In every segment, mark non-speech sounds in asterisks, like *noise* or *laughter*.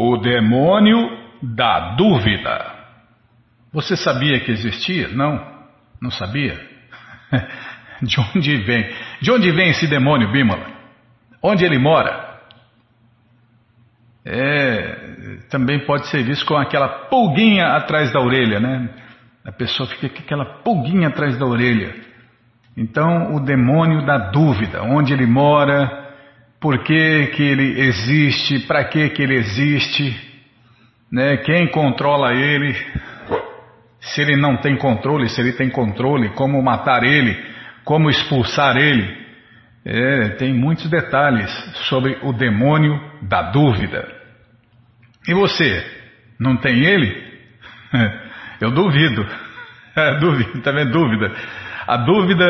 O demônio da dúvida. Você sabia que existia? Não? Não sabia? *laughs* De onde vem? De onde vem esse demônio, Bimala? Onde ele mora? É, também pode ser visto com aquela pulguinha atrás da orelha, né? A pessoa fica com aquela pulguinha atrás da orelha. Então, o demônio da dúvida, onde ele mora, por que, que ele existe, para que, que ele existe, né? quem controla ele, se ele não tem controle, se ele tem controle, como matar ele, como expulsar ele. É, tem muitos detalhes sobre o demônio da dúvida. E você, não tem ele? *laughs* Eu duvido. *laughs* É, dúvida, também tá dúvida. A dúvida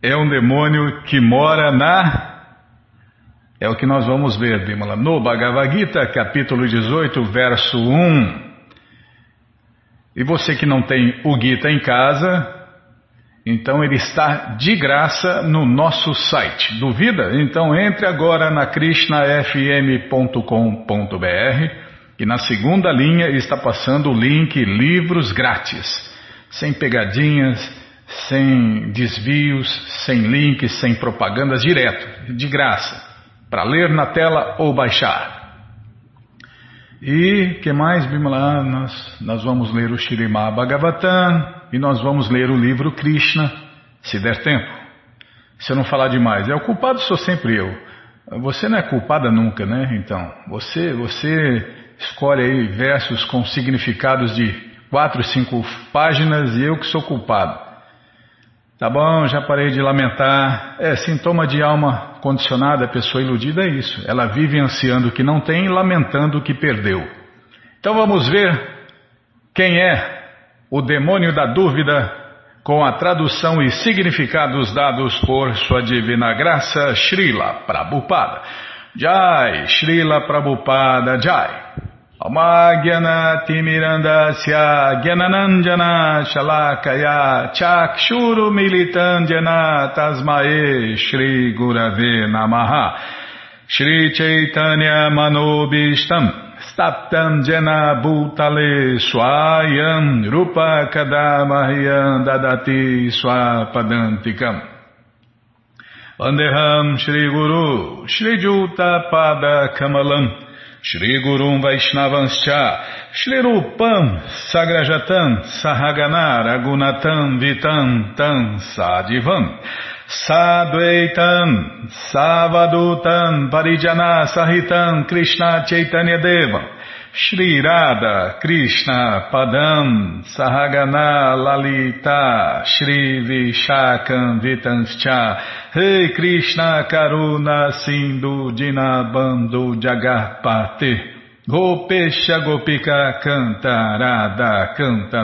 é um demônio que mora na. É o que nós vamos ver, Bimala, no Bhagavad Gita, capítulo 18, verso 1. E você que não tem o Gita em casa, então ele está de graça no nosso site. Duvida? Então entre agora na krishnafm.com.br e na segunda linha está passando o link livros grátis, sem pegadinhas, sem desvios, sem links, sem propagandas, direto, de graça, para ler na tela ou baixar. E que mais, Bimala? Nós, nós vamos ler o Shirimá Bhagavatam e nós vamos ler o livro Krishna, se der tempo. Se eu não falar demais, é o culpado sou sempre eu. Você não é culpada nunca, né? Então, você, você escolhe aí versos com significados de quatro, cinco páginas e eu que sou culpado. Tá bom, já parei de lamentar. É, sintoma de alma condicionada, pessoa iludida é isso. Ela vive ansiando o que não tem lamentando o que perdeu. Então vamos ver quem é o demônio da dúvida com a tradução e significados dados por sua divina graça, Srila Prabhupada. Jai, Srila Prabhupada Jai. Gyananandjana Shalakaya Chakshuru Militandjana Tasmae Shri Gurave Namaha Shri Chaitanya Manobishtam Staptam Jena Bhutale Swayam Rupa Kadamahyam Dadati Swapadantikam Vandeham Shri Gurum Vaishnavanscha, Shri Rupam Sagrajatam Sahagana Ragunatam Vitam Tam Sadivam Sadvaitam Savadutam Parijana Sahitam Krishna Chaitanya Devam Shri Radha Krishna Padam Sahagana Lalita Shri Vishakam Vitanscha. Rei Krishna Karuna Sindhu Dinabando Jagarpate Gopesha Gopika Canta Radha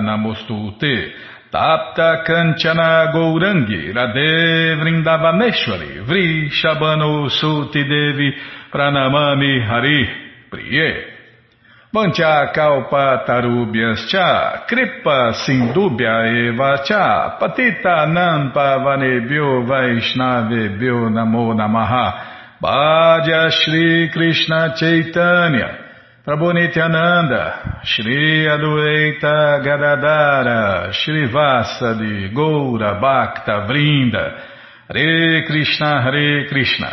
Namostute. Tapta Kanchana Gourangi Radhe Vrindavaneshwari Vrishabano Suti Devi Pranamami Hari Priye Mancha kalpa tarubhyas cha, kripa sindubhya eva cha, patita nampa vanebhyo vaishnavebhyo namo namaha, Bhaja Shri Krishna Chaitanya, Prabhu Nityananda, Shri Adueita Gadadara, Shri Vasadi, Goura Bhakta Vrinda, Hare Krishna, Hare Krishna,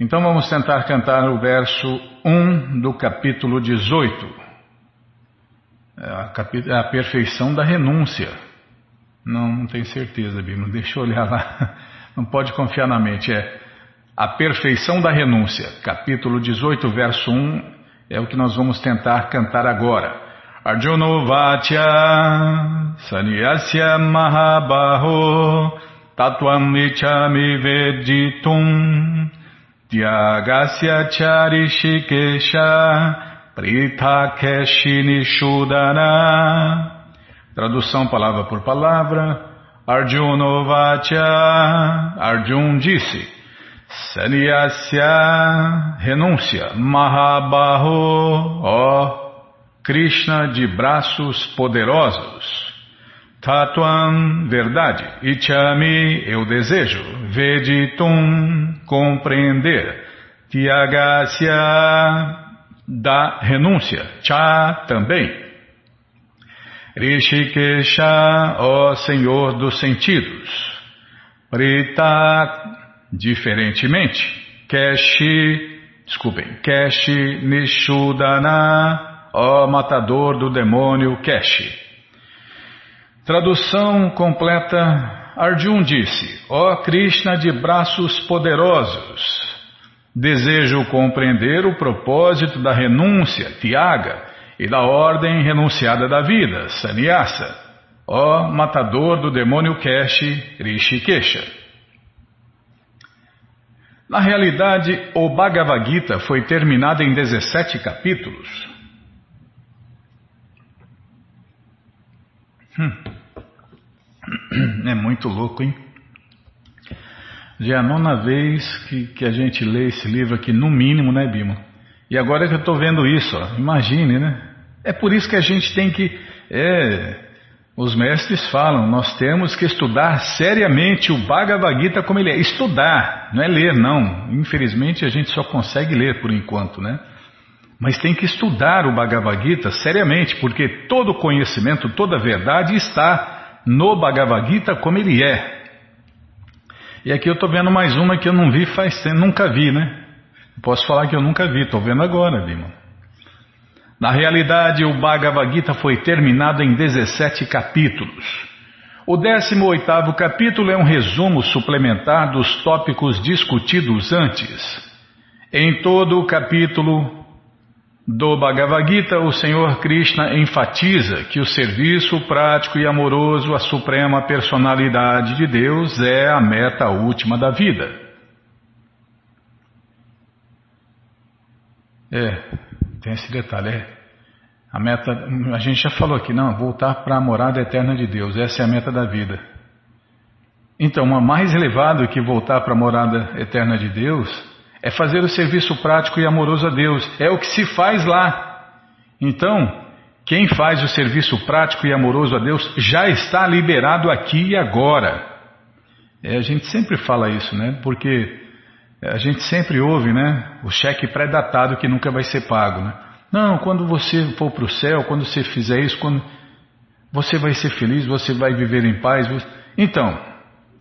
Então vamos tentar cantar o verso 1 do capítulo 18. É a, é a perfeição da renúncia. Não, não tenho certeza, Bíblia. *laughs* Deixa eu olhar lá. Não pode confiar na mente. É a perfeição da renúncia. Capítulo 18, verso 1 é o que nós vamos tentar cantar agora. Arjuna Vatya Sanyasya Mahabaho Tatvam Ichami Veditum Tyagasya Charishikesha Pritakeshini Shudana. Tradução palavra por palavra. Arjunovacha. Arjun disse. Sanyasya. Renúncia. Mahabaho. Ó Krishna de braços poderosos. Tatuam, verdade. Ichami, eu desejo. Veditum, compreender. Tiagasya, da renúncia. Cha também. Rishikesha, ó Senhor dos sentidos. Prita, diferentemente. Keshi, desculpem, Keshi Nishudana, ó matador do demônio Keshi. Tradução completa. Arjun disse, ó Krishna de braços poderosos, Desejo compreender o propósito da renúncia, Tiaga, e da ordem renunciada da vida, Sannyasa, ó matador do demônio Keshi, Rishikesha. Na realidade, o Bhagavad Gita foi terminado em 17 capítulos. Hum. É muito louco, hein? Já é a nona vez que, que a gente lê esse livro aqui, no mínimo, né, Bima? E agora que eu estou vendo isso, ó, imagine, né? É por isso que a gente tem que. É, os mestres falam, nós temos que estudar seriamente o Bhagavad Gita como ele é. Estudar, não é ler, não. Infelizmente a gente só consegue ler por enquanto, né? Mas tem que estudar o Bhagavad Gita seriamente, porque todo conhecimento, toda verdade está no Bhagavad Gita como ele é. E aqui eu estou vendo mais uma que eu não vi faz tempo, nunca vi, né? Posso falar que eu nunca vi, estou vendo agora, Bima. Na realidade, o Bhagavad Gita foi terminado em 17 capítulos. O 18 capítulo é um resumo suplementar dos tópicos discutidos antes. Em todo o capítulo, do Bhagavad Gita, o Senhor Krishna enfatiza que o serviço prático e amoroso à suprema personalidade de Deus é a meta última da vida. É, tem esse detalhe, é. A meta, a gente já falou aqui, não, voltar para a morada eterna de Deus, essa é a meta da vida. Então, mais elevado que voltar para a morada eterna de Deus é fazer o serviço prático e amoroso a Deus. É o que se faz lá. Então, quem faz o serviço prático e amoroso a Deus já está liberado aqui e agora. É, a gente sempre fala isso, né? Porque a gente sempre ouve, né? O cheque pré-datado que nunca vai ser pago, né? Não, quando você for para o céu, quando você fizer isso, quando você vai ser feliz, você vai viver em paz. Então,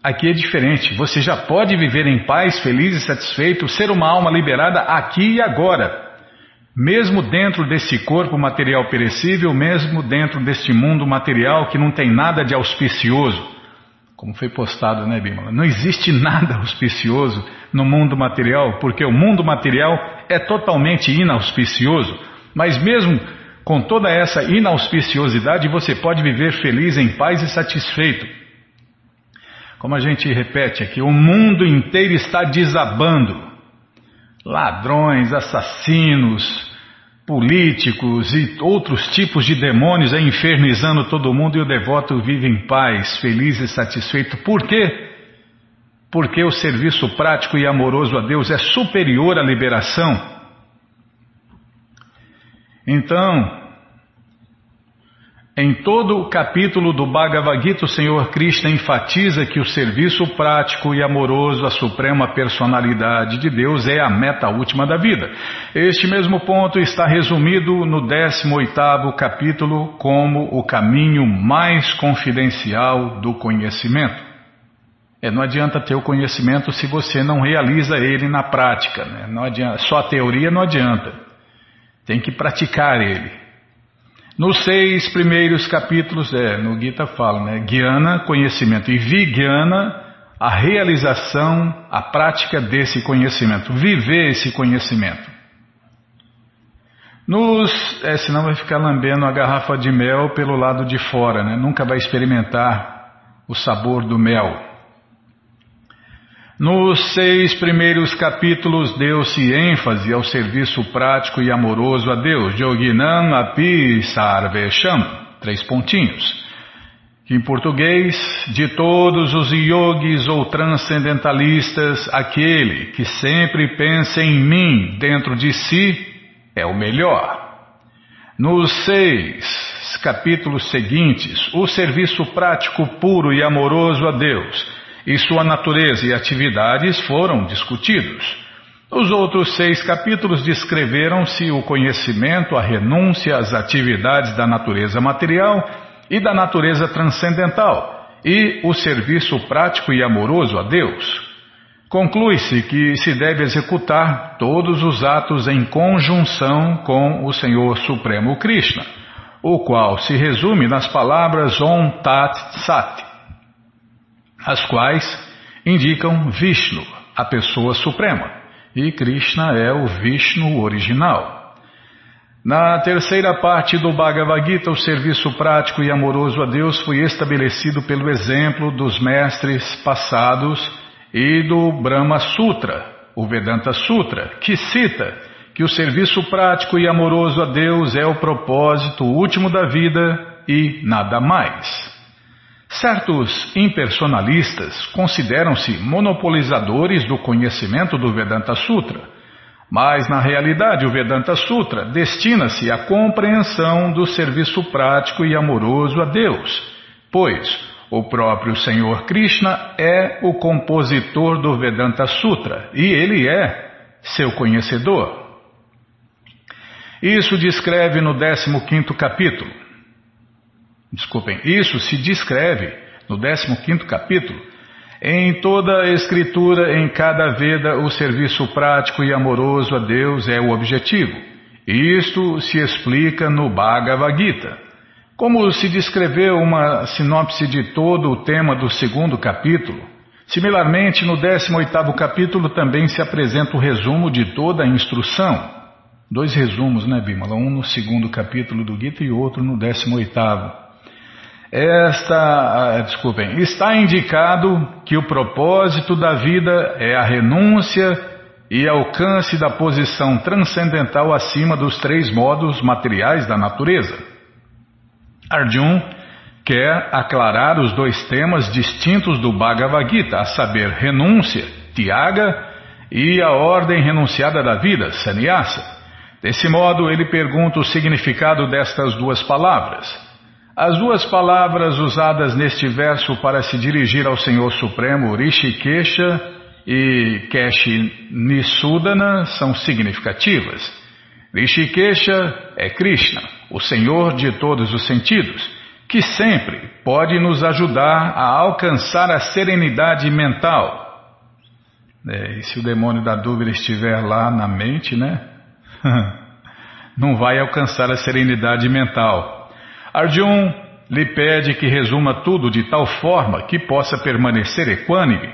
Aqui é diferente. Você já pode viver em paz, feliz e satisfeito, ser uma alma liberada aqui e agora. Mesmo dentro desse corpo material perecível, mesmo dentro deste mundo material que não tem nada de auspicioso. Como foi postado, né, Bímola? Não existe *laughs* nada auspicioso no mundo material, porque o mundo material é totalmente inauspicioso. Mas mesmo com toda essa inauspiciosidade, você pode viver feliz, em paz e satisfeito. Como a gente repete aqui, o mundo inteiro está desabando. Ladrões, assassinos, políticos e outros tipos de demônios aí infernizando todo mundo e o devoto vive em paz, feliz e satisfeito. Por quê? Porque o serviço prático e amoroso a Deus é superior à liberação. Então, em todo o capítulo do Bhagavad Gita, o Senhor Krishna enfatiza que o serviço prático e amoroso à suprema personalidade de Deus é a meta última da vida. Este mesmo ponto está resumido no 18º capítulo como o caminho mais confidencial do conhecimento. É, não adianta ter o conhecimento se você não realiza ele na prática. Né? Não adianta, só a teoria não adianta. Tem que praticar ele. Nos seis primeiros capítulos, é, no Gita fala, né? Guiana, conhecimento, e Vigyana, a realização, a prática desse conhecimento, viver esse conhecimento. Nos, é, senão vai ficar lambendo a garrafa de mel pelo lado de fora, né? nunca vai experimentar o sabor do mel. Nos seis primeiros capítulos deu-se ênfase ao serviço prático e amoroso a Deus, Yoginam Api Sarvesham, três pontinhos. Que em português, de todos os yogis ou transcendentalistas, aquele que sempre pensa em mim dentro de si é o melhor. Nos seis capítulos seguintes, o serviço prático puro e amoroso a Deus e sua natureza e atividades foram discutidos. Os outros seis capítulos descreveram-se o conhecimento, a renúncia às atividades da natureza material e da natureza transcendental e o serviço prático e amoroso a Deus. Conclui-se que se deve executar todos os atos em conjunção com o Senhor Supremo Krishna, o qual se resume nas palavras Om Tat Sat, as quais indicam Vishnu, a pessoa suprema, e Krishna é o Vishnu original. Na terceira parte do Bhagavad Gita, o serviço prático e amoroso a Deus foi estabelecido pelo exemplo dos mestres passados e do Brahma Sutra, o Vedanta Sutra, que cita que o serviço prático e amoroso a Deus é o propósito último da vida e nada mais. Certos impersonalistas consideram-se monopolizadores do conhecimento do Vedanta Sutra, mas na realidade o Vedanta Sutra destina-se à compreensão do serviço prático e amoroso a Deus, pois o próprio Senhor Krishna é o compositor do Vedanta Sutra e ele é seu conhecedor. Isso descreve no 15 capítulo. Desculpem, isso se descreve no 15 capítulo. Em toda a escritura, em cada Veda, o serviço prático e amoroso a Deus é o objetivo. Isto se explica no Bhagavad Gita. Como se descreveu uma sinopse de todo o tema do segundo capítulo, similarmente no 18º capítulo também se apresenta o resumo de toda a instrução. Dois resumos, né, Bimala? Um no segundo capítulo do Gita e outro no 18º. Esta, ah, desculpem, está indicado que o propósito da vida é a renúncia e alcance da posição transcendental acima dos três modos materiais da natureza. Arjun quer aclarar os dois temas distintos do Bhagavad Gita, a saber, renúncia, Tyaga, e a ordem renunciada da vida, Sannyasa. Desse modo, ele pergunta o significado destas duas palavras. As duas palavras usadas neste verso para se dirigir ao Senhor Supremo, Rishikesha e Keshi Nisudana, são significativas. Rishikesha é Krishna, o Senhor de todos os sentidos, que sempre pode nos ajudar a alcançar a serenidade mental. É, e se o demônio da dúvida estiver lá na mente, né? *laughs* Não vai alcançar a serenidade mental. Arjun lhe pede que resuma tudo de tal forma que possa permanecer equânime.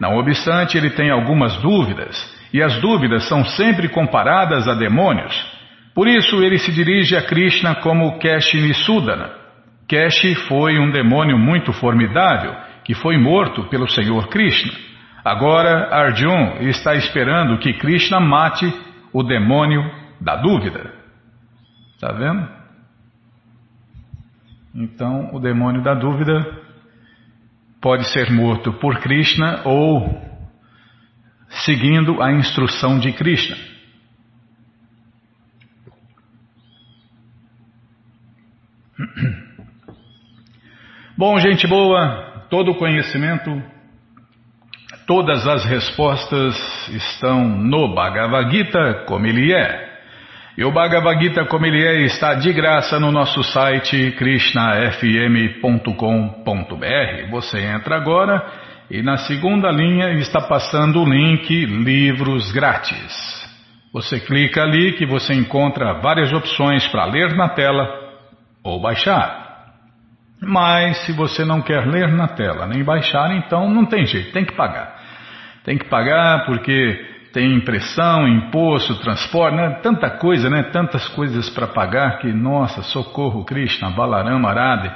Não obstante, ele tem algumas dúvidas, e as dúvidas são sempre comparadas a demônios. Por isso, ele se dirige a Krishna como Keshi Nisudana. Keshi foi um demônio muito formidável, que foi morto pelo Senhor Krishna. Agora, Arjun está esperando que Krishna mate o demônio da dúvida. Está vendo? Então, o demônio da dúvida pode ser morto por Krishna ou seguindo a instrução de Krishna. *clears throat* Bom, gente boa, todo o conhecimento, todas as respostas estão no Bhagavad Gita como ele é. E o Bhagavad Gita, como ele é, está de graça no nosso site krishnafm.com.br. Você entra agora e na segunda linha está passando o link Livros Grátis. Você clica ali que você encontra várias opções para ler na tela ou baixar. Mas se você não quer ler na tela nem baixar, então não tem jeito, tem que pagar. Tem que pagar porque tem impressão, imposto, transporte, né? tanta coisa, né? tantas coisas para pagar que, nossa, socorro Krishna, Balarama Arade.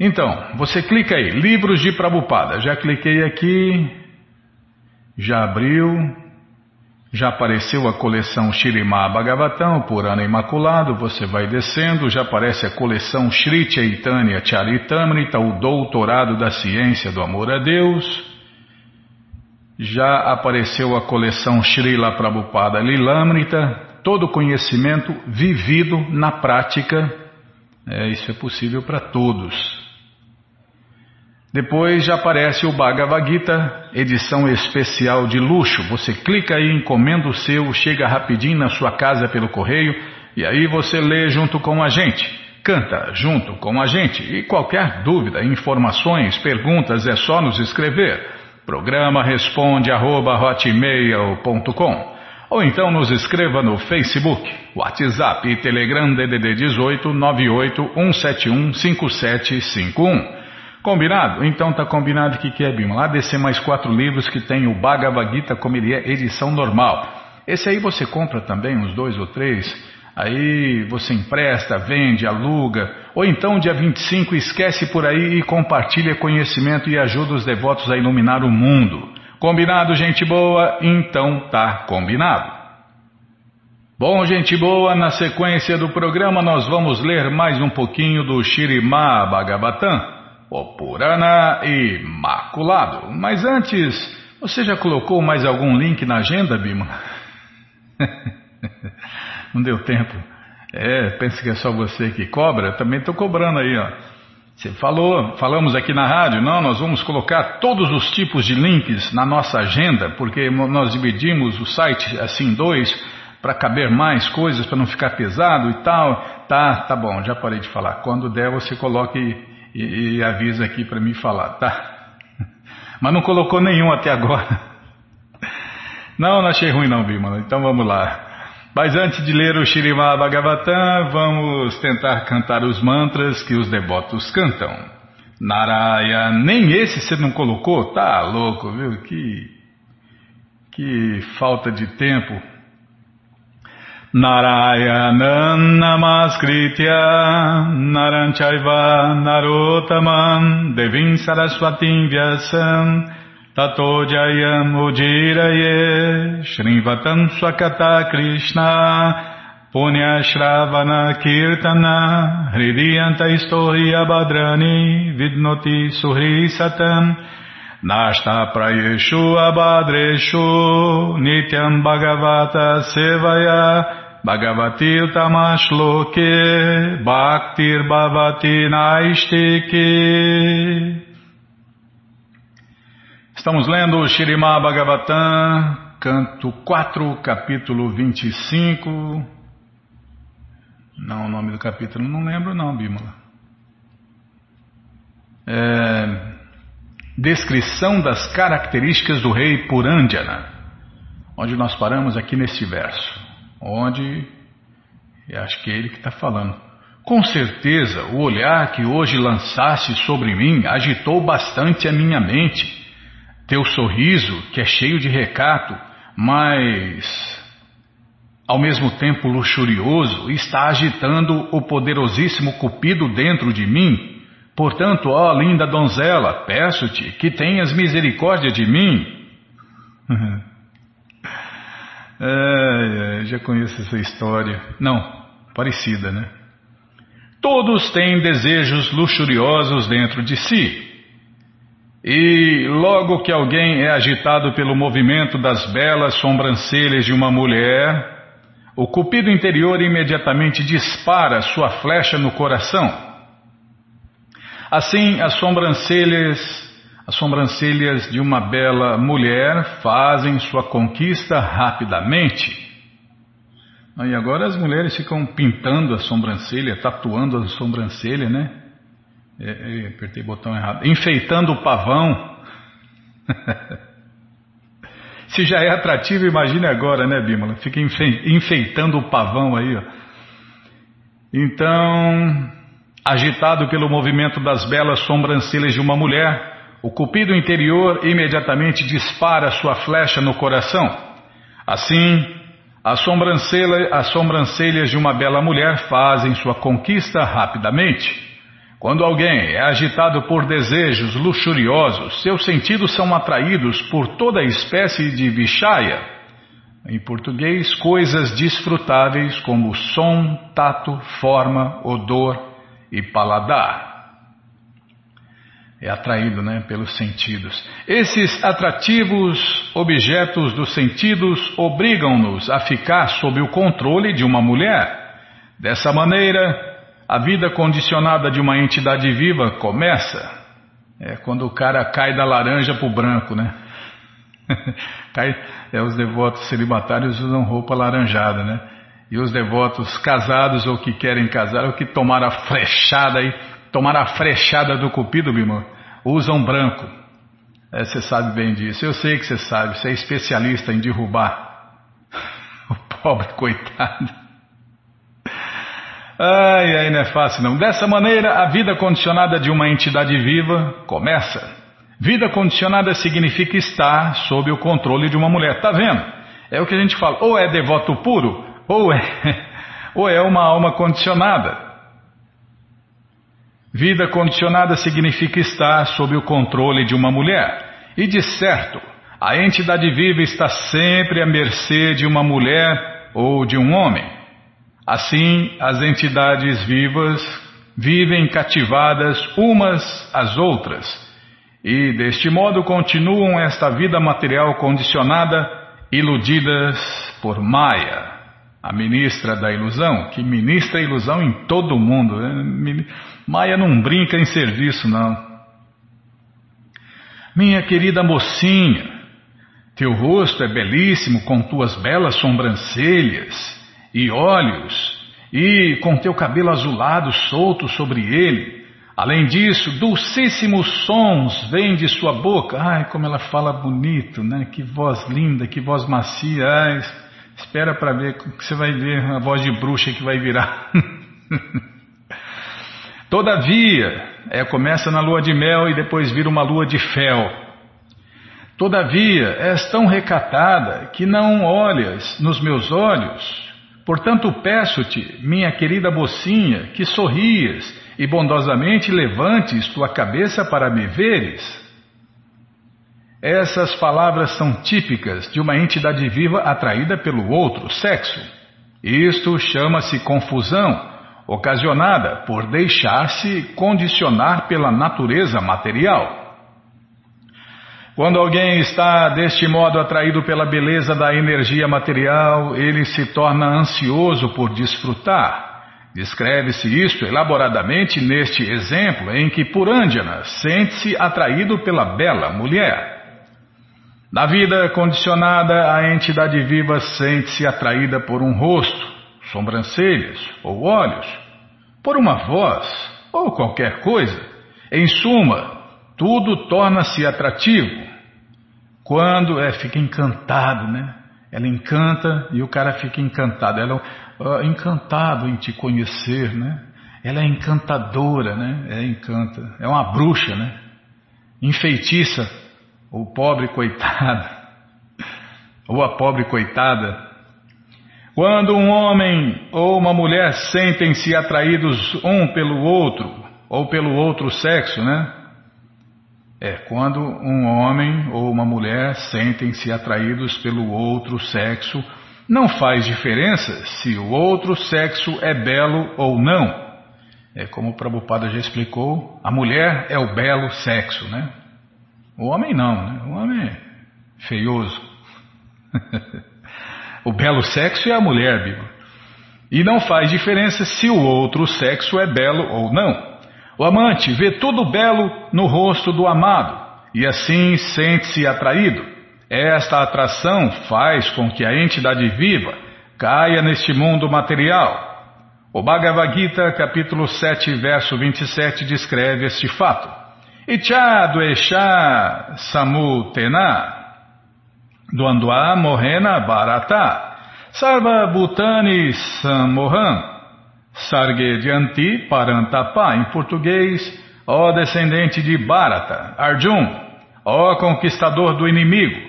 Então, você clica aí, livros de Prabhupada. Já cliquei aqui já abriu, já apareceu a coleção Shirimá Bhagavatam, Purana Imaculado, você vai descendo, já aparece a coleção Sri Chaitanya Charitamrita, o Doutorado da Ciência do Amor a Deus, já apareceu a coleção Srila Prabhupada Lilamrita, todo conhecimento vivido na prática, é, isso é possível para todos. Depois já aparece o Bhagavad Gita, edição especial de luxo. Você clica aí, encomenda o seu, chega rapidinho na sua casa pelo correio e aí você lê junto com a gente, canta junto com a gente. E qualquer dúvida, informações, perguntas é só nos escrever. Programa responde arroba, ou então nos escreva no Facebook, WhatsApp e Telegram DDD 18 98 171 5751. Combinado? Então tá combinado que que é, Bima? Lá descer mais quatro livros que tem o Bhagavad Gita como ele é, edição normal. Esse aí você compra também, uns dois ou três, aí você empresta, vende, aluga, ou então dia 25 esquece por aí e compartilha conhecimento e ajuda os devotos a iluminar o mundo. Combinado, gente boa? Então tá combinado. Bom, gente boa, na sequência do programa nós vamos ler mais um pouquinho do Shirimá Bhagavatam o Purana Imaculado. Mas antes, você já colocou mais algum link na agenda, Bima? *laughs* Não deu tempo. É, pensa que é só você que cobra? Também estou cobrando aí, ó. Você falou, falamos aqui na rádio, não, nós vamos colocar todos os tipos de links na nossa agenda, porque nós dividimos o site assim em dois, para caber mais coisas, para não ficar pesado e tal. Tá, tá bom, já parei de falar. Quando der, você coloque e, e avisa aqui para me falar, tá? *laughs* Mas não colocou nenhum até agora. *laughs* Não, não achei ruim não, Bimala. Então vamos lá. Mas antes de ler o Shirimá Bhagavatam, vamos tentar cantar os mantras que os devotos cantam. Naraya, nem esse você não colocou? Tá louco, viu? Que, que falta de tempo. Narayanam Namaskritya Naranchaiva Narotaman Devim Saraswatim Vyasam Tato Jayam Ujiraye Shrivatam Swakata Krishna Punya Shravana Kirtana Hridiyanta Istohi Abhadrani Vidnoti Suhri Satam Nashta Prayeshu Abhadreshu Nityam Bhagavata Sevaya Bhagavati Utamashloke Bhaktir Bhavati Naistike Estamos lendo o Shirimá Bhagavatam, canto 4, capítulo 25. Não, o nome do capítulo não lembro não, Bímola. É, descrição das características do rei Purandjana, onde nós paramos aqui neste verso onde acho que é ele que está falando. Com certeza, o olhar que hoje lançaste sobre mim agitou bastante a minha mente. Teu sorriso, que é cheio de recato, mas ao mesmo tempo luxurioso, está agitando o poderosíssimo Cupido dentro de mim. Portanto, ó linda donzela, peço-te que tenhas misericórdia de mim. *laughs* É, já conheço essa história. Não, parecida, né? Todos têm desejos luxuriosos dentro de si. E logo que alguém é agitado pelo movimento das belas sobrancelhas de uma mulher, o cupido interior imediatamente dispara sua flecha no coração. Assim, as sobrancelhas as sobrancelhas de uma bela mulher fazem sua conquista rapidamente. E agora as mulheres ficam pintando a sobrancelha, tatuando a sobrancelha, né? É, é, apertei o botão errado. Enfeitando o pavão. *laughs* Se já é atrativo, imagine agora, né, Bímola? Fica enfeitando o pavão aí, ó. Então, agitado pelo movimento das belas sobrancelhas de uma mulher, o cupido interior imediatamente dispara sua flecha no coração. Assim, as, sobrancelha, as sobrancelhas de uma bela mulher fazem sua conquista rapidamente. Quando alguém é agitado por desejos luxuriosos, seus sentidos são atraídos por toda espécie de vishaya. Em português, coisas desfrutáveis como som, tato, forma, odor e paladar é atraído né, pelos sentidos. Esses atrativos objetos dos sentidos obrigam-nos a ficar sob o controle de uma mulher. Dessa maneira, a vida condicionada de uma entidade viva começa. É quando o cara cai da laranja para o branco, né? *laughs* cai, é, os devotos celibatários usam roupa laranjada, né? E os devotos casados ou que querem casar ou que tomaram a flechada aí tomar a frechada do cupido, Bima, usam branco. É, você sabe bem disso. Eu sei que você sabe. Você é especialista em derrubar *laughs* o pobre coitado. Ai, ai, não é fácil não. Dessa maneira, a vida condicionada de uma entidade viva começa. Vida condicionada significa estar sob o controle de uma mulher. Tá vendo? É o que a gente fala. Ou é devoto puro, ou é, *laughs* ou é uma alma condicionada. Vida condicionada significa estar sob o controle de uma mulher. E de certo, a entidade viva está sempre à mercê de uma mulher ou de um homem. Assim, as entidades vivas vivem cativadas umas às outras e, deste modo, continuam esta vida material condicionada, iludidas por Maya, a ministra da ilusão, que ministra ilusão em todo o mundo. Né? Maia não brinca em serviço, não. Minha querida mocinha, teu rosto é belíssimo com tuas belas sobrancelhas e olhos, e com teu cabelo azulado solto sobre ele. Além disso, dulcíssimos sons vêm de sua boca. Ai, como ela fala bonito, né? Que voz linda, que voz macia. Ai, espera para ver, que você vai ver a voz de bruxa que vai virar. *laughs* Todavia, é, começa na lua de mel e depois vira uma lua de fel. Todavia, és tão recatada que não olhas nos meus olhos. Portanto, peço-te, minha querida mocinha, que sorrias e bondosamente levantes tua cabeça para me veres. Essas palavras são típicas de uma entidade viva atraída pelo outro sexo. Isto chama-se confusão ocasionada por deixar-se condicionar pela natureza material. Quando alguém está deste modo atraído pela beleza da energia material, ele se torna ansioso por desfrutar. Descreve-se isto elaboradamente neste exemplo em que Purandjana sente-se atraído pela bela mulher. Na vida condicionada, a entidade viva sente-se atraída por um rosto, sobrancelhas ou olhos, por uma voz ou qualquer coisa. Em suma, tudo torna-se atrativo. Quando é, fica encantado, né? Ela encanta e o cara fica encantado. Ela é uh, encantado em te conhecer, né? Ela é encantadora, né? É encanta. É uma bruxa, né? Enfeitiça o pobre coitado *laughs* ou a pobre coitada quando um homem ou uma mulher sentem-se atraídos um pelo outro, ou pelo outro sexo, né? É, quando um homem ou uma mulher sentem-se atraídos pelo outro sexo, não faz diferença se o outro sexo é belo ou não. É como o Prabhupada já explicou, a mulher é o belo sexo, né? O homem não, né? O homem é feioso. *laughs* O belo sexo é a mulher, Bibo. E não faz diferença se o outro sexo é belo ou não. O amante vê tudo belo no rosto do amado e assim sente-se atraído. Esta atração faz com que a entidade viva caia neste mundo material. O Bhagavad Gita, capítulo 7, verso 27, descreve este fato. Ichadu Esha Samutena Duandua Mohena Bharata Sarva Bhutani Samohan Sargedyanti Parantapa Em português, ó descendente de Bharata, Arjun, ó conquistador do inimigo,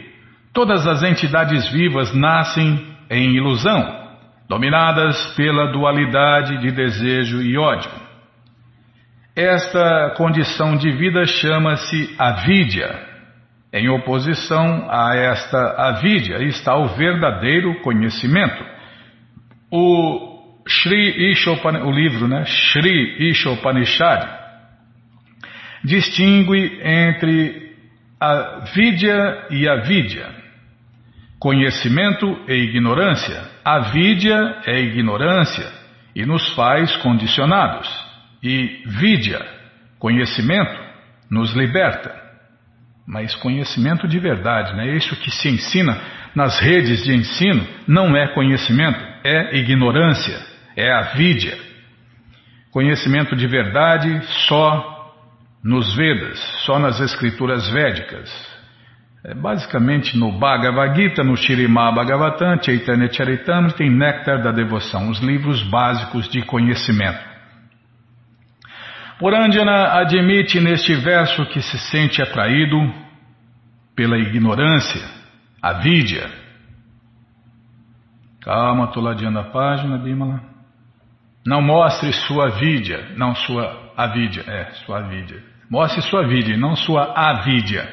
todas as entidades vivas nascem em ilusão, dominadas pela dualidade de desejo e ódio. Esta condição de vida chama-se avidya. Em oposição a esta avidya está o verdadeiro conhecimento. O Shri Ishopan, o livro, né? Shri Ishopanishad distingue entre a vidya e a vidya, conhecimento e ignorância. A vidya é ignorância e nos faz condicionados, e vidya, conhecimento, nos liberta. Mas conhecimento de verdade, né? Isso que se ensina nas redes de ensino não é conhecimento, é ignorância, é a vidya. Conhecimento de verdade só nos Vedas, só nas escrituras védicas. É, basicamente no Bhagavad Gita, no Shirimá Bhagavatam, Chaitanya Charitamrita, tem Néctar da Devoção, os livros básicos de conhecimento. Purandjana admite neste verso que se sente atraído pela ignorância, a vidya. Calma, estou ladeando a página, Bimala. Não mostre sua vidya, não sua avidya, é, sua avidya. Mostre sua vida, não sua avídia.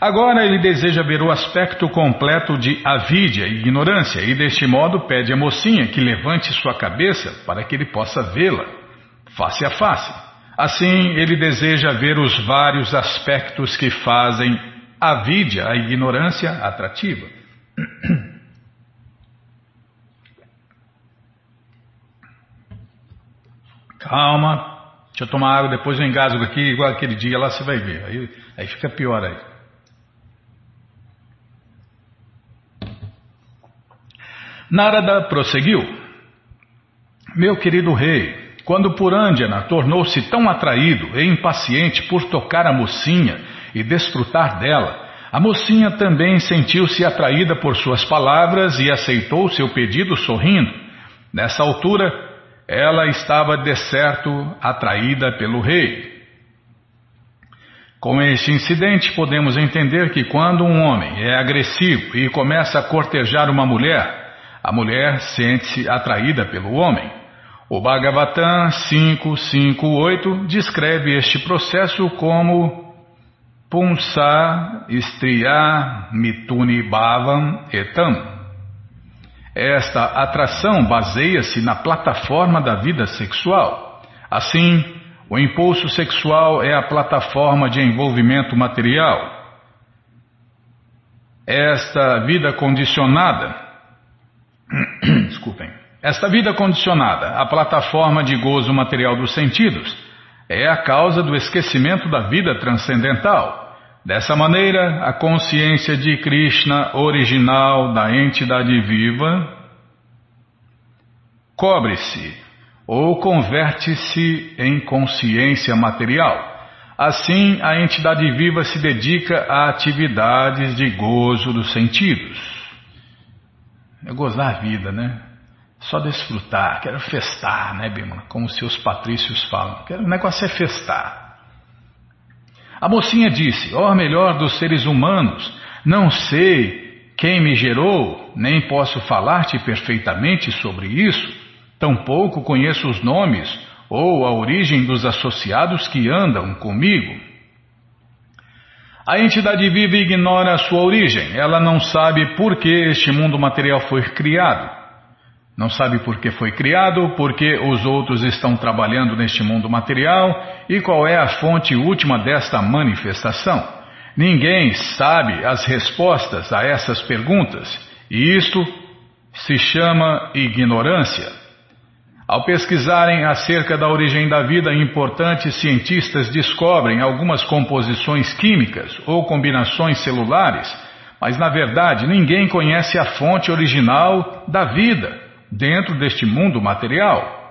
Agora ele deseja ver o aspecto completo de avídia, ignorância, e deste modo pede à mocinha que levante sua cabeça para que ele possa vê-la, face a face. Assim, ele deseja ver os vários aspectos que fazem a vidya, a ignorância, atrativa. *clears throat* Calma, Deixa eu tomar água, depois eu engasgo aqui, igual aquele dia lá você vai ver. Aí, aí fica pior aí. Narada prosseguiu. Meu querido rei, quando Purandjana tornou-se tão atraído e impaciente por tocar a mocinha e desfrutar dela, a mocinha também sentiu-se atraída por suas palavras e aceitou seu pedido sorrindo. Nessa altura, ela estava de certo atraída pelo rei. Com este incidente, podemos entender que quando um homem é agressivo e começa a cortejar uma mulher, a mulher sente-se atraída pelo homem. O Bhagavatam 558 descreve este processo como Punsa Striya Mituni Bhavam Etam esta atração baseia-se na plataforma da vida sexual. Assim, o impulso sexual é a plataforma de envolvimento material. Esta vida condicionada, *clears throat* desculpem, esta vida condicionada, a plataforma de gozo material dos sentidos, é a causa do esquecimento da vida transcendental. Dessa maneira, a consciência de Krishna original da entidade viva cobre-se ou converte-se em consciência material. Assim, a entidade viva se dedica a atividades de gozo dos sentidos. É gozar a vida, né? Só desfrutar, quero festar, né, Bima? Como seus patrícios falam. O negócio é festar. A mocinha disse: Ó oh, melhor dos seres humanos, não sei quem me gerou, nem posso falar-te perfeitamente sobre isso, tampouco conheço os nomes ou a origem dos associados que andam comigo. A entidade viva ignora a sua origem, ela não sabe por que este mundo material foi criado. Não sabe por que foi criado, por que os outros estão trabalhando neste mundo material e qual é a fonte última desta manifestação. Ninguém sabe as respostas a essas perguntas e isto se chama ignorância. Ao pesquisarem acerca da origem da vida, importantes cientistas descobrem algumas composições químicas ou combinações celulares, mas na verdade ninguém conhece a fonte original da vida dentro deste mundo material.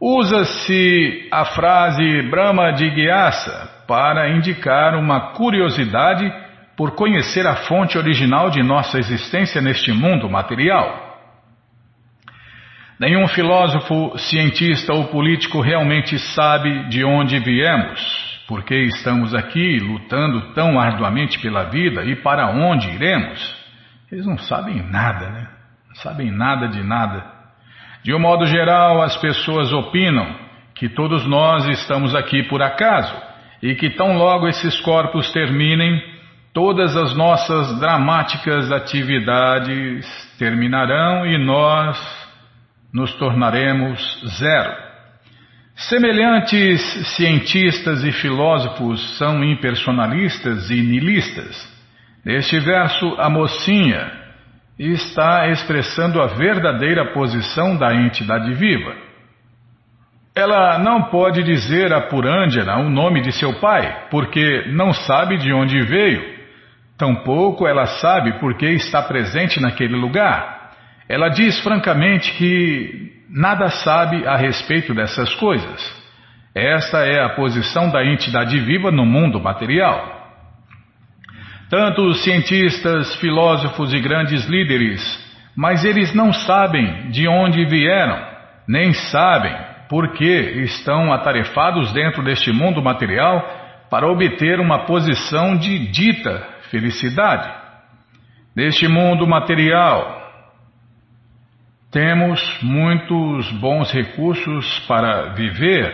Usa-se a frase Brahma Jigyasa para indicar uma curiosidade por conhecer a fonte original de nossa existência neste mundo material. Nenhum filósofo, cientista ou político realmente sabe de onde viemos, por que estamos aqui lutando tão arduamente pela vida e para onde iremos. Eles não sabem nada, né? Sabem nada de nada. De um modo geral, as pessoas opinam que todos nós estamos aqui por acaso e que tão logo esses corpos terminem, todas as nossas dramáticas atividades terminarão e nós nos tornaremos zero. Semelhantes cientistas e filósofos são impersonalistas e nilistas. Neste verso, a mocinha está expressando a verdadeira posição da entidade viva. Ela não pode dizer a Purandjana o nome de seu pai, porque não sabe de onde veio. Tampouco ela sabe porque está presente naquele lugar. Ela diz francamente que nada sabe a respeito dessas coisas. Esta é a posição da entidade viva no mundo material. Tanto os cientistas, filósofos e grandes líderes, mas eles não sabem de onde vieram, nem sabem por que estão atarefados dentro deste mundo material para obter uma posição de dita felicidade. Neste mundo material, temos muitos bons recursos para viver,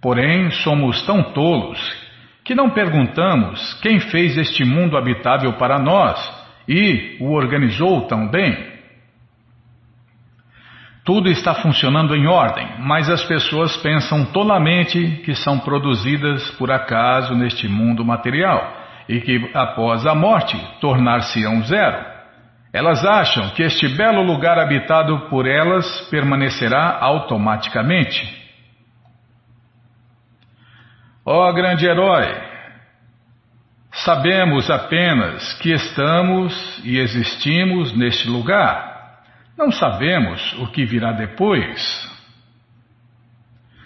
porém somos tão tolos que não perguntamos quem fez este mundo habitável para nós e o organizou tão bem. Tudo está funcionando em ordem, mas as pessoas pensam tolamente que são produzidas por acaso neste mundo material e que após a morte tornar-se-ão zero. Elas acham que este belo lugar habitado por elas permanecerá automaticamente. Ó oh, grande herói, sabemos apenas que estamos e existimos neste lugar. Não sabemos o que virá depois.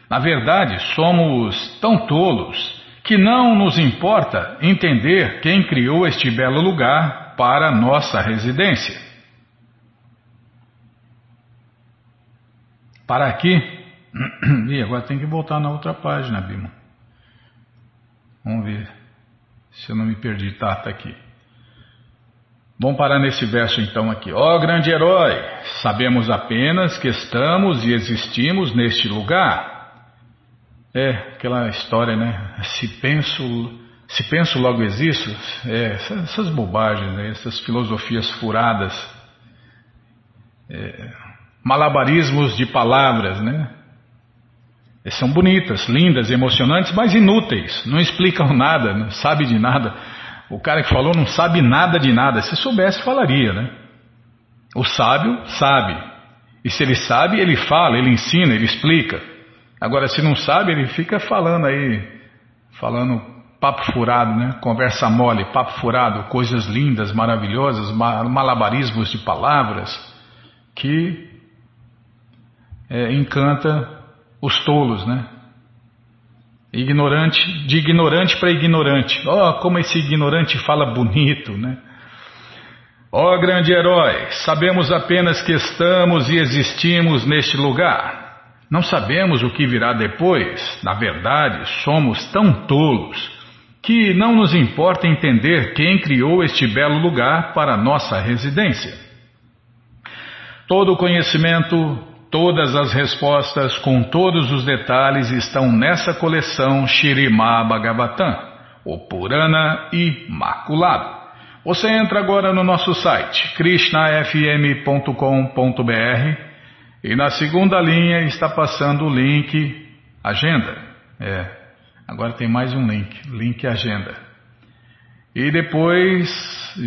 Na verdade, somos tão tolos que não nos importa entender quem criou este belo lugar para nossa residência. Para aqui. *clears throat* E agora tem que voltar na outra página, Bima. Ver se eu não me perdi. Tá, tá aqui. Vamos parar nesse verso então aqui. Ó oh, grande herói, sabemos apenas que estamos e existimos neste lugar. É, aquela história, né? Se penso se penso, logo existo, é, essas bobagens, né, essas filosofias furadas, é, malabarismos de palavras, né? São bonitas, lindas, emocionantes, mas inúteis, não explicam *laughs* nada, não sabe de nada. O cara que falou não sabe nada de nada. Se soubesse, falaria, né? O sábio sabe. E se ele sabe, ele fala, ele ensina, ele explica. Agora, se não sabe, ele fica falando aí, falando papo furado, né? Conversa mole, papo furado, coisas lindas, maravilhosas, malabarismos de palavras que é, encanta os tolos, né? Ignorante, de ignorante para ignorante. Oh, como esse ignorante fala bonito, né? Ó oh, grande herói, sabemos apenas que estamos e existimos neste lugar. Não sabemos o que virá depois. Na verdade, somos tão tolos que não nos importa entender quem criou este belo lugar para nossa residência. Todo conhecimento, todas as respostas, com todos os detalhes, estão nessa coleção Shirimá Bhagavatam, o Purana Imaculado. Você entra agora no nosso site krishnafm.com.br e na segunda linha está passando o link Agenda. É, Agora tem mais um link, link agenda. E depois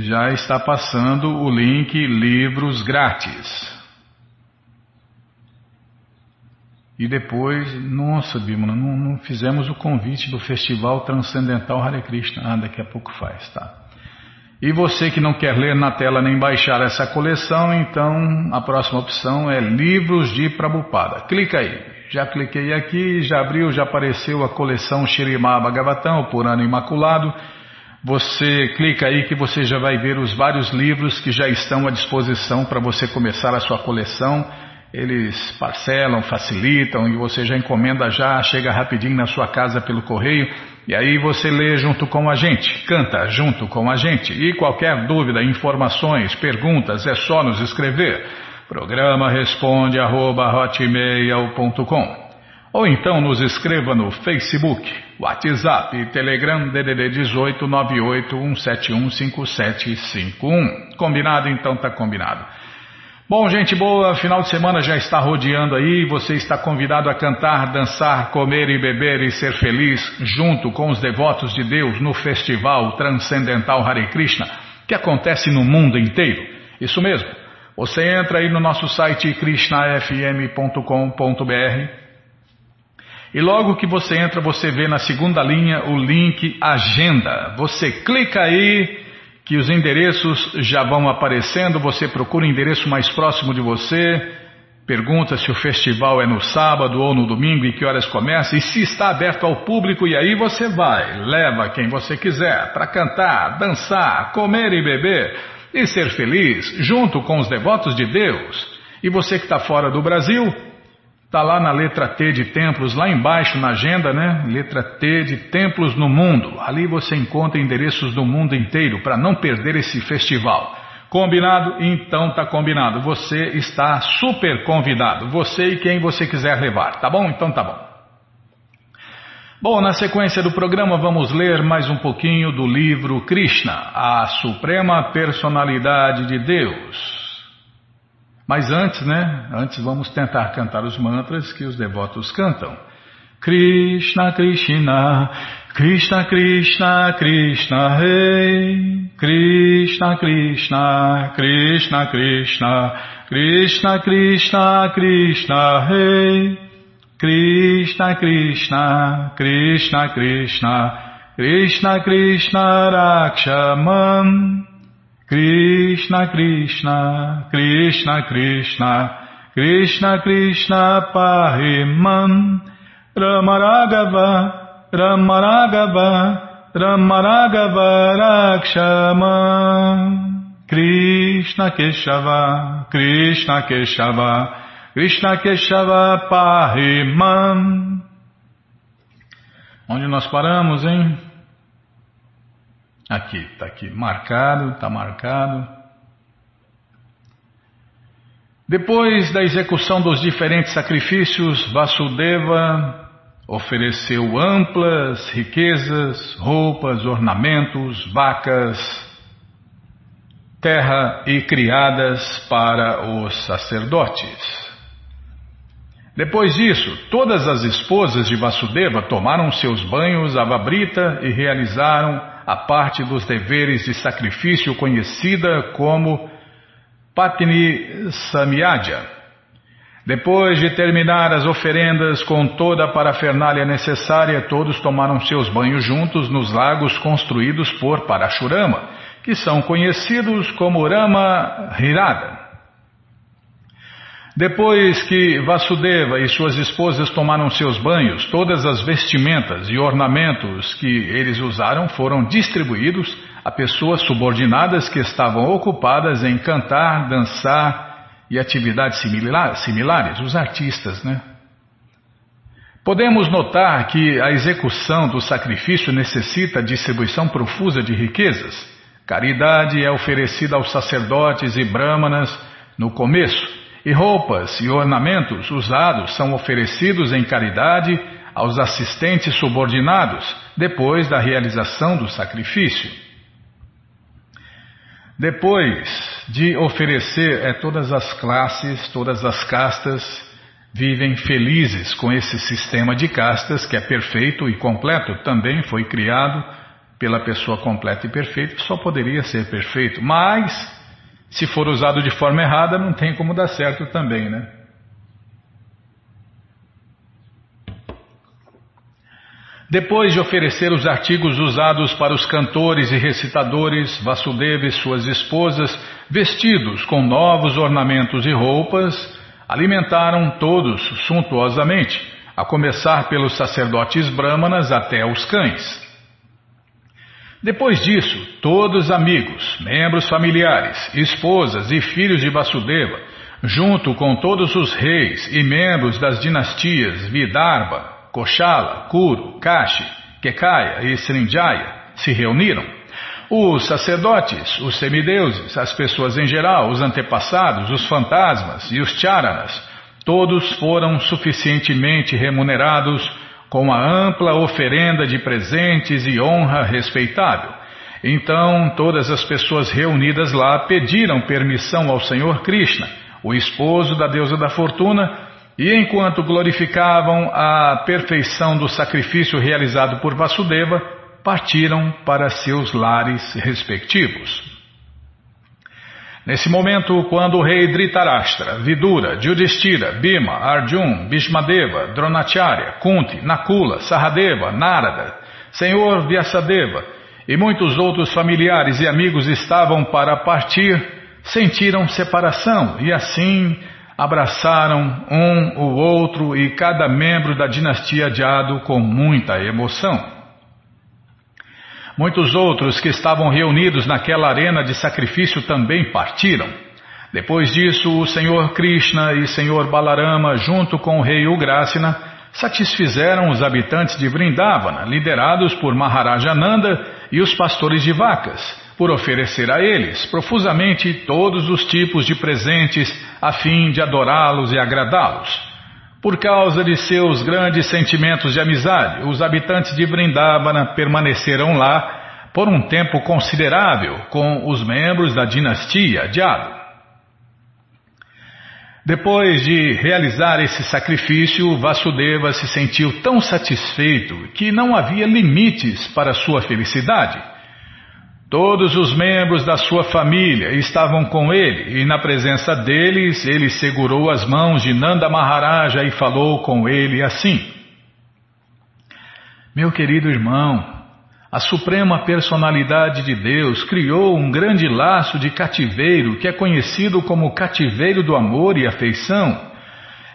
já está passando o link livros grátis. E depois, nossa, Bimala, não, não, fizemos o convite do Festival Transcendental Hare Krishna. Ah, daqui a pouco faz, tá? E você que não quer ler na tela nem baixar essa coleção, então a próxima opção é Livros de Prabhupada. Clica aí. Já cliquei aqui, já abriu, já apareceu a coleção Shirimá Bhagavatam, o Purana Imaculado. Você clica aí que você já vai ver os vários livros que já estão à disposição para você começar a sua coleção. Eles parcelam, facilitam e você já encomenda já, chega rapidinho na sua casa pelo correio e aí você lê junto com a gente, canta junto com a gente. E qualquer dúvida, informações, perguntas, é só nos escrever. Programa responde arroba Ou então nos escreva no Facebook, WhatsApp e Telegram DDD 18 981715751. Combinado? Então tá combinado. Bom, gente boa, final de semana já está rodeando aí. Você está convidado a cantar, dançar, comer e beber e ser feliz junto com os devotos de Deus no Festival Transcendental Hare Krishna, que acontece no mundo inteiro. Isso mesmo. Você entra aí no nosso site krishnafm.com.br e logo que você entra, você vê na segunda linha o link Agenda. Você clica aí que os endereços já vão aparecendo, você procura o endereço mais próximo de você, pergunta se o festival é no sábado ou no domingo e que horas começa e se está aberto ao público e aí você vai, leva quem você quiser para cantar, dançar, comer e beber e ser feliz junto com os devotos de Deus. E você que está fora do Brasil, Está lá na letra T de templos, lá embaixo na agenda, né? Letra T de templos no mundo. Ali você encontra endereços do mundo inteiro para não perder esse festival. Combinado? Então tá combinado. Você está super convidado. Você e quem você quiser levar, tá bom? Então tá bom. Bom, na sequência do programa vamos ler mais um pouquinho do livro Krishna, a Suprema Personalidade de Deus. Mas antes, né? Antes vamos tentar cantar os mantras que os devotos cantam. Krishna, Krishna, Krishna, Krishna, Krishna, Rei. Krishna, Krishna, Krishna, Krishna, Krishna, Krishna, Krishna, Rei. Krishna, Krishna, Krishna, Krishna, Krishna, Krishna, Rakshaman. Krishna Krishna Krishna Krishna Krishna Krishna Pahimam Ramaragava Ramaragava Ramaragava Rakshama. Krishna Keshava Krishna Keshava Krishna Keshava Pahimam Onde nós paramos, hein? Aqui, está aqui, marcado, está marcado. Depois da execução dos diferentes sacrifícios, Vasudeva ofereceu amplas riquezas, roupas, ornamentos, vacas, terra e criadas para os sacerdotes. Depois disso, todas as esposas de Vasudeva tomaram seus banhos avabrita e realizaram a parte dos deveres de sacrifício conhecida como Patni Samyadya. Depois de terminar as oferendas com toda a parafernália necessária, todos tomaram seus banhos juntos nos lagos construídos por Parashurama, que são conhecidos como Rama Hirada. Depois que Vasudeva e suas esposas tomaram seus banhos, todas as vestimentas e ornamentos que eles usaram foram distribuídos a pessoas subordinadas que estavam ocupadas em cantar, dançar e atividades similares, os artistas, né? Podemos notar que a execução do sacrifício necessita distribuição profusa de riquezas. Caridade é oferecida aos sacerdotes e brahmanas no começo e roupas e ornamentos usados são oferecidos em caridade aos assistentes subordinados depois da realização do sacrifício. Depois de oferecer, é, todas as classes, todas as castas vivem felizes com esse sistema de castas que é perfeito e completo, também foi criado pela pessoa completa e perfeita, só poderia ser perfeito, mas se for usado de forma errada, não tem como dar certo também, né? Depois de oferecer os artigos usados para os cantores e recitadores, Vasudeva e suas esposas, vestidos com novos ornamentos e roupas, alimentaram todos suntuosamente, a começar pelos sacerdotes brahmanas até os cães. Depois disso, todos amigos, membros familiares, esposas e filhos de Vasudeva, junto com todos os reis e membros das dinastias Vidarbha, Koshala, Kuru, Kashi, Kekaya e Srinjaya, se reuniram. Os sacerdotes, os semideuses, as pessoas em geral, os antepassados, os fantasmas e os charanas, todos foram suficientemente remunerados com a ampla oferenda de presentes e honra respeitável. Então todas as pessoas reunidas lá pediram permissão ao Senhor Krishna, o esposo da deusa da fortuna, e enquanto glorificavam a perfeição do sacrifício realizado por Vasudeva, partiram para seus lares respectivos. Nesse momento, quando o rei Dhritarashtra, Vidura, Judistira, Bhima, Arjun, Bhishmadeva, Dronacharya, Kunti, Nakula, Sahadeva, Narada, Senhor Vyasadeva e muitos outros familiares e amigos estavam para partir, sentiram separação e assim abraçaram um o outro e cada membro da dinastia Jado com muita emoção. Muitos outros que estavam reunidos naquela arena de sacrifício também partiram. Depois disso, o Senhor Krishna e Senhor Balarama, junto com o rei Ugrasena, satisfizeram os habitantes de Vrindavana, liderados por Maharajananda e os pastores de vacas, por oferecer a eles profusamente todos os tipos de presentes a fim de adorá-los e agradá-los. Por causa de seus grandes sentimentos de amizade, os habitantes de Vrindavana permaneceram lá por um tempo considerável com os membros da dinastia Jado. Depois de realizar esse sacrifício, Vasudeva se sentiu tão satisfeito que não havia limites para sua felicidade. Todos os membros da sua família estavam com ele e, na presença deles, ele segurou as mãos de Nanda Maharaja e falou com ele assim: Meu querido irmão, a Suprema Personalidade de Deus criou um grande laço de cativeiro que é conhecido como cativeiro do amor e afeição.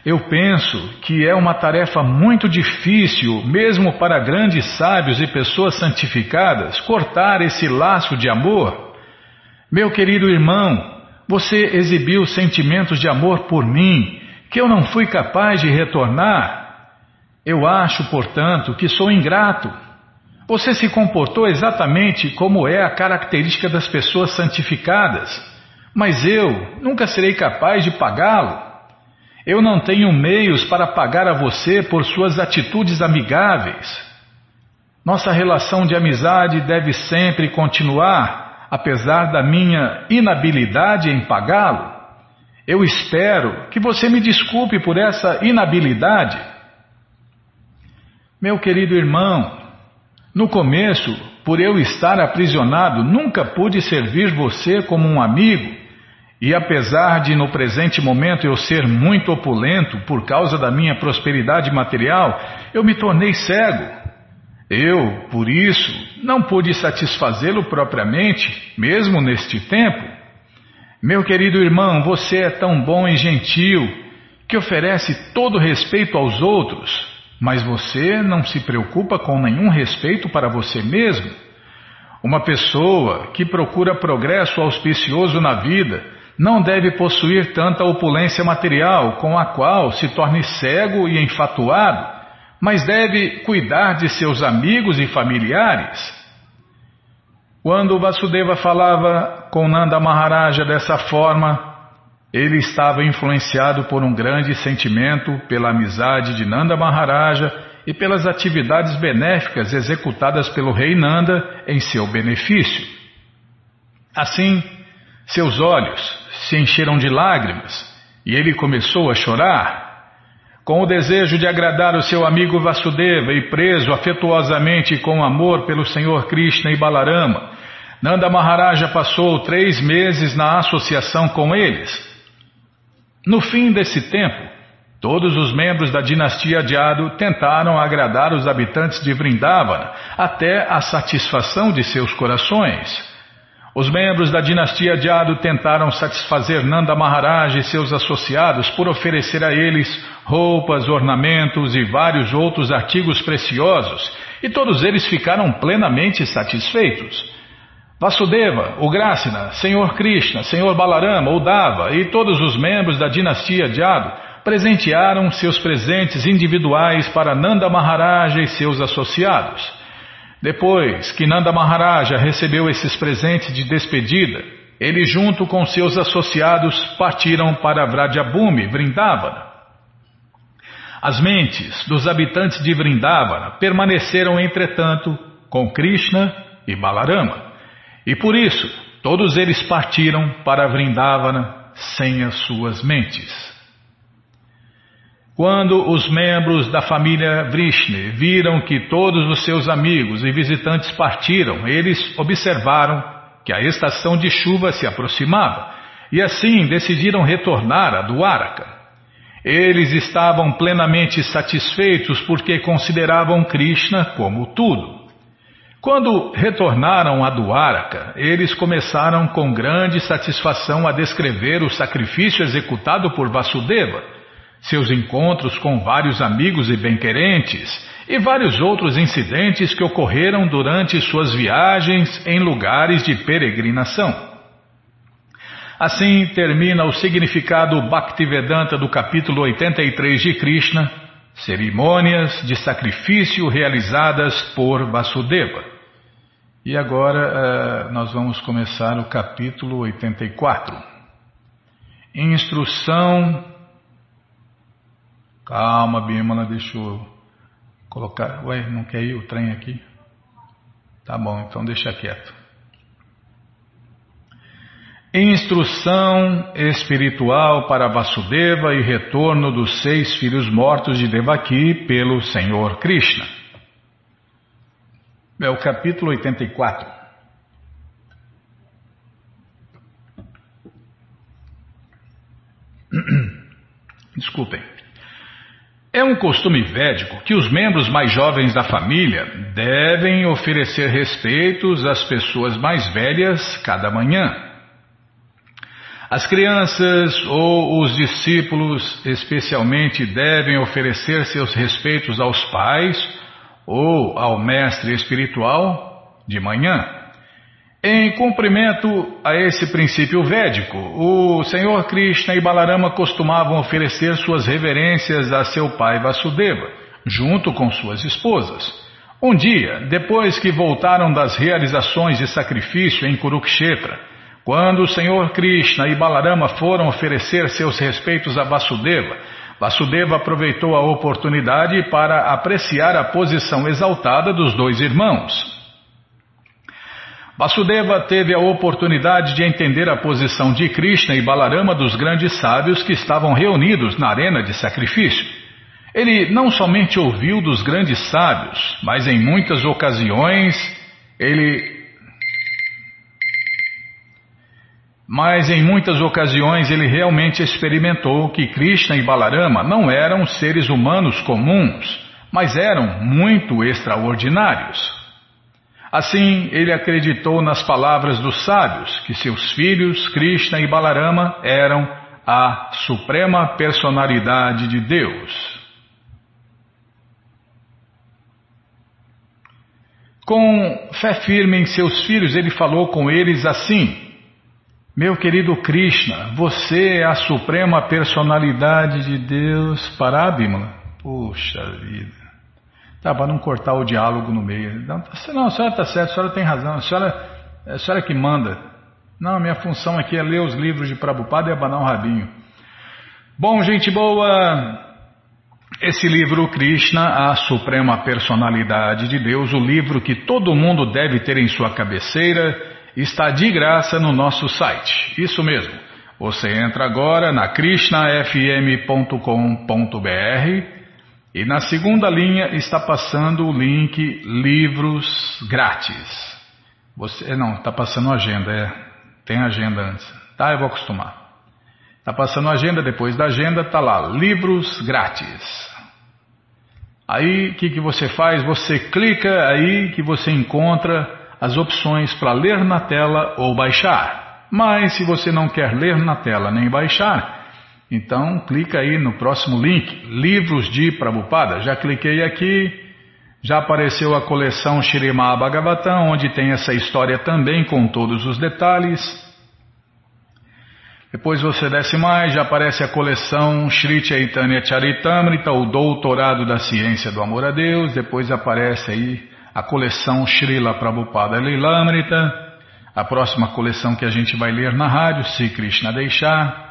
Eu penso que é uma tarefa muito difícil, mesmo para grandes sábios e pessoas santificadas, cortar esse laço de amor. Meu querido irmão, você exibiu sentimentos de amor por mim que eu não fui capaz de retornar. Eu acho, portanto, que sou ingrato. Você se comportou exatamente como é a característica das pessoas santificadas, mas eu nunca serei capaz de pagá-lo. Eu não tenho meios para pagar a você por suas atitudes amigáveis. Nossa relação de amizade deve sempre continuar, apesar da minha inabilidade em pagá-lo. Eu espero que você me desculpe por essa inabilidade. Meu querido irmão, no começo, por eu estar aprisionado, nunca pude servir você como um amigo e apesar de no presente momento eu ser muito opulento por causa da minha prosperidade material, eu me tornei cego. Eu, por isso, não pude satisfazê-lo propriamente, mesmo neste tempo. Meu querido irmão, você é tão bom e gentil que oferece todo respeito aos outros, mas você não se preocupa com nenhum respeito para você mesmo. Uma pessoa que procura progresso auspicioso na vida não deve possuir tanta opulência material com a qual se torne cego e enfatuado, mas deve cuidar de seus amigos e familiares. Quando Vasudeva falava com Nanda Maharaja dessa forma, ele estava influenciado por um grande sentimento pela amizade de Nanda Maharaja e pelas atividades benéficas executadas pelo rei Nanda em seu benefício. Assim, seus olhos, se encheram de lágrimas e ele começou a chorar. Com o desejo de agradar o seu amigo Vasudeva e preso afetuosamente com amor pelo Senhor Krishna e Balarama, Nanda Maharaja passou três meses na associação com eles. No fim desse tempo, todos os membros da dinastia Jado tentaram agradar os habitantes de Vrindavana até a satisfação de seus corações. Os membros da dinastia Jado tentaram satisfazer Nanda Maharaj e seus associados por oferecer a eles roupas, ornamentos e vários outros artigos preciosos, e todos eles ficaram plenamente satisfeitos. Vasudeva, Ugrasena, Senhor Krishna, Senhor Balarama, Udava e todos os membros da dinastia Jado presentearam seus presentes individuais para Nanda Maharaj e seus associados. Depois que Nanda Maharaja recebeu esses presentes de despedida, ele junto com seus associados partiram para Vrajabhumi, Vrindavana. As mentes dos habitantes de Vrindavana permaneceram, entretanto, com Krishna e Balarama. E por isso, todos eles partiram para Vrindavana sem as suas mentes. Quando os membros da família Vrishni viram que todos os seus amigos e visitantes partiram, eles observaram que a estação de chuva se aproximava e assim decidiram retornar a Dwaraka. Eles estavam plenamente satisfeitos porque consideravam Krishna como tudo. Quando retornaram a Dwaraka, eles começaram com grande satisfação a descrever o sacrifício executado por Vasudeva, seus encontros com vários amigos e bem-querentes e vários outros incidentes que ocorreram durante suas viagens em lugares de peregrinação. Assim termina o significado Bhaktivedanta do capítulo 83 de Krishna, cerimônias de sacrifício realizadas por Vasudeva. E agora uh, nós vamos começar o capítulo 84. Instrução. Calma, Bimala, deixa eu colocar. Ué, não quer ir o trem aqui? Tá bom, então deixa quieto. Instrução espiritual para Vasudeva e retorno dos seis filhos mortos de Devaki pelo Senhor Krishna. É o capítulo 84. *clears throat* Desculpem. É um costume védico que os membros mais jovens da família devem oferecer respeitos às pessoas mais velhas cada manhã. As crianças ou os discípulos, especialmente, devem oferecer seus respeitos aos pais ou ao mestre espiritual de manhã. Em cumprimento a esse princípio védico, o Senhor Krishna e Balarama costumavam oferecer suas reverências a seu pai Vasudeva, junto com suas esposas. Um dia, depois que voltaram das realizações de sacrifício em Kurukshetra, quando o Senhor Krishna e Balarama foram oferecer seus respeitos a Vasudeva, Vasudeva aproveitou a oportunidade para apreciar a posição exaltada dos dois irmãos. Vasudeva teve a oportunidade de entender a posição de Krishna e Balarama dos grandes sábios que estavam reunidos na arena de sacrifício. Ele não somente ouviu dos grandes sábios, mas em muitas ocasiões ele Mas em muitas ocasiões ele realmente experimentou que Krishna e Balarama não eram seres humanos comuns, mas eram muito extraordinários. Assim, ele acreditou nas palavras dos sábios que seus filhos, Krishna e Balarama, eram a suprema personalidade de Deus. Com fé firme em seus filhos, ele falou com eles assim: meu querido Krishna, você é a suprema personalidade de Deus para Abhimala. Puxa vida. Tá, para não cortar o diálogo no meio. Não, a senhora está certa, a senhora tem razão. A senhora, a senhora que manda. Não, minha função aqui é ler os livros de Prabhupada e abanar um rabinho. Bom, gente boa, esse livro, Krishna, a Suprema Personalidade de Deus, o livro que todo mundo deve ter em sua cabeceira, está de graça no nosso site. Isso mesmo. Você entra agora na krishnafm.com.br e na segunda linha está passando o link Livros Grátis. Você não, está passando agenda, é. Tem agenda antes. Tá, eu vou acostumar. Está passando agenda, depois da agenda está lá, livros grátis. Aí o que, que você faz? Você clica aí que você encontra as opções para ler na tela ou baixar. Mas se você não quer ler na tela nem baixar, então clica aí no próximo link, Livros de Prabhupada. Já cliquei aqui, já apareceu a coleção Shirima Bhagavatam, onde tem essa história também com todos os detalhes. Depois você desce mais, já aparece a coleção Sri Chaitanya Charitamrita, o Doutorado da Ciência do Amor a Deus. Depois aparece aí a coleção Srila Prabhupada Lilamrita, a próxima coleção que a gente vai ler na rádio, Se Krishna deixar.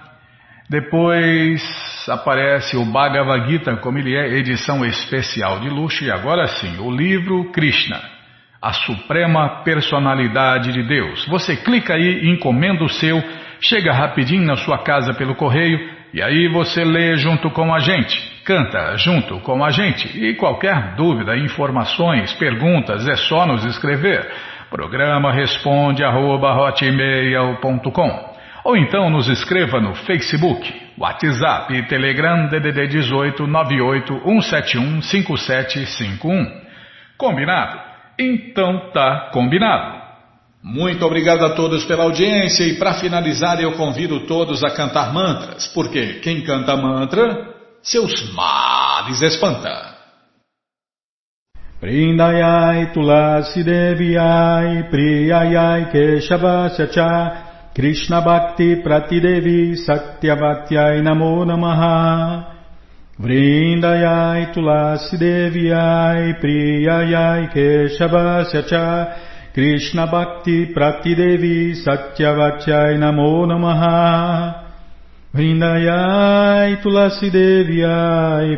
Depois aparece o Bhagavad Gita, como ele é, edição especial de luxo. E agora sim, o livro Krishna, a suprema personalidade de Deus. Você clica aí, encomenda o seu, chega rapidinho na sua casa pelo correio e aí você lê junto com a gente, canta junto com a gente. E qualquer dúvida, informações, perguntas, é só nos escrever. Programa responde arroba, ou então nos escreva no Facebook, WhatsApp e Telegram DDD 18 98 171 5751. Combinado? Então tá combinado. Muito obrigado a todos pela audiência e para finalizar eu convido todos a cantar mantras, porque quem canta mantra, seus males espanta. Prindayai Tulasi Deviai Priyayai Keshavasya Cha Krishna Bhakti Pratidevi Satyavatyai Namo Namaha. Vrindayai Tulasi Deviai Priyayai Cha Krishna Bhakti Pratidevi Satyavachai Namo Namaha. Vrindayai Tulasi Deviai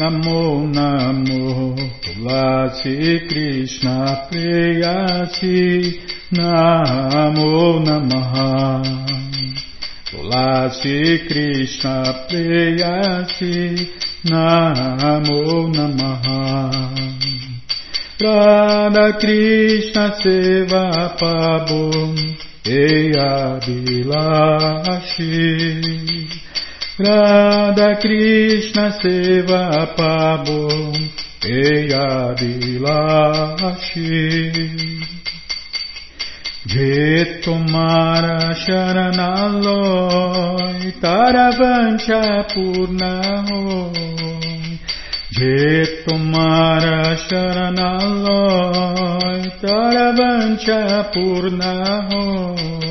Namo Namo. Tulasi Krishna Preyasi Namo Namaha. Tulasi Krishna Preyasi Namo Namaha. Radha Krishna Seva Pabum Eya Bilashi Radha Krishna Seva Pabum Eya Bilashi Je tomara sharanaloy taravancha purnahoy Je tomara sharanaloy taravancha purnahoy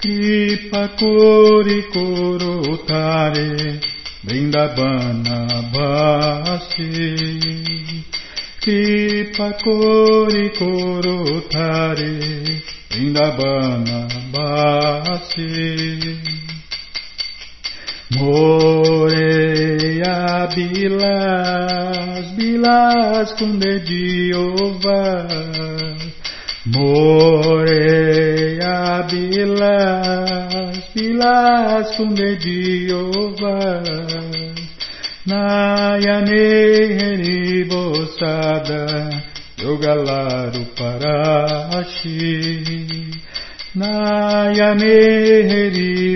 Kripa kori korotare Vrindavana bhasi. Kipa kori koro tare Vrindavana basi Moreia bilas, bilas com dedinho Moreia bilas, bilas com dedinho Nayane Bosada Yogalaru Parashi Nayane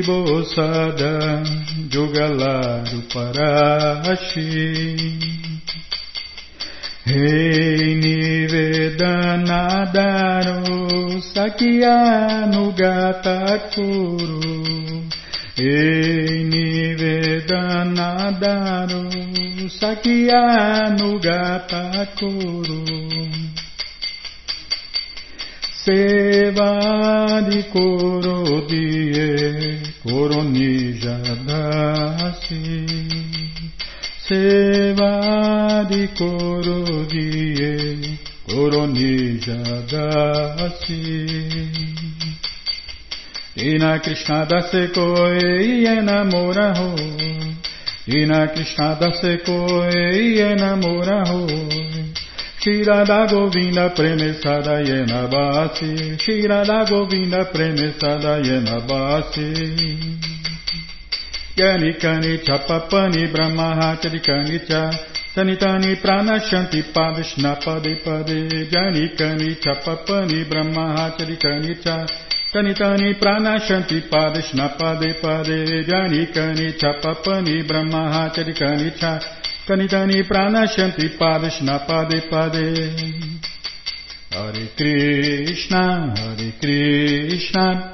Bosada Yogalaru Parashi Rei Nivedanadaro Sakyanu Gatakuru Ei Vedanadaru Sakyanu Seva di Koro Die Koronijadasi Seva di Koro Die Koronijadasi Ina Krishna dase koi enamora ho Ina Krishna dase koi enamora ho Shirada Govinda Premesada Yena Basi Shirada Govinda Premesada Yena Basi Yanikani Chapapani Brahma Charikani Cha. Sanitani Pranashanti Padishna Pade Pade Janikani Chapapani Brahma Charikani Cha. Tani tani pranashanti padishna pade pade jani kani chapapani brahma chari kani cha. Kani tani pranashanti padishna pade pade Hare Krishna Hare Krishna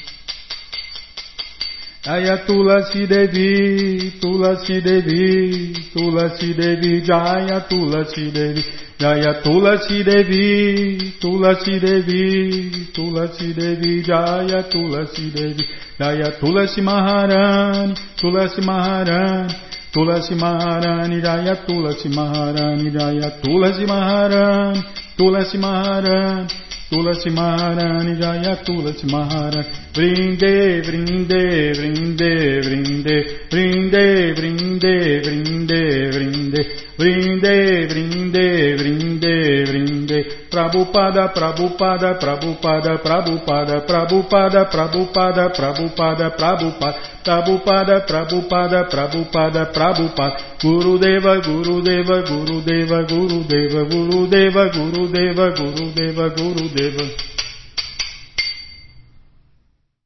Aya tulasi devi, tulasi devi, tulasi devi, jaya tulasi devi, jaya tulasi devi, tulasi devi, tulasi devi, jaya tulasi devi, jaya tulasi maharani, tulasi maharani, tulasi maharani, jaya tulasi maharani, jaya tulasi maharani, tulasi maharani. Tulasi Maharani Jaya Tulasi Maharani. Vrinde, vrinde, vrinde, vrinde, vrinde, vrinde, vrinde, vrinde, vrinde, vrinde, vrinde, vrinde, Prabhupada, Prabhupada, Prabhupada, Prabhupada, Prabhupada, Prabhupada, Prabhupada, Prabhupada, Prabhupada, Prabhupada, Prabhupada, Prabhupada, Gurudeva, Gurudeva, Gurudeva, Gurudeva, Gurudeva, Gurudeva, Gurudeva, Gurudeva.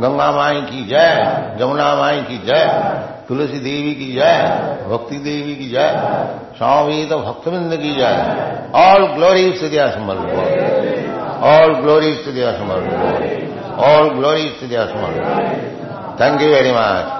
Ganga माई की जय जमुना माई की जय तुलसी देवी की जय भक्ति देवी की जय स्वामी तो भक्तविंद की जय ऑल ग्लोरी टू दिया समर्थ ऑल ग्लोरी टू दिया समर्थ ऑल ग्लोरी टू दिया समर्थ थैंक यू वेरी मच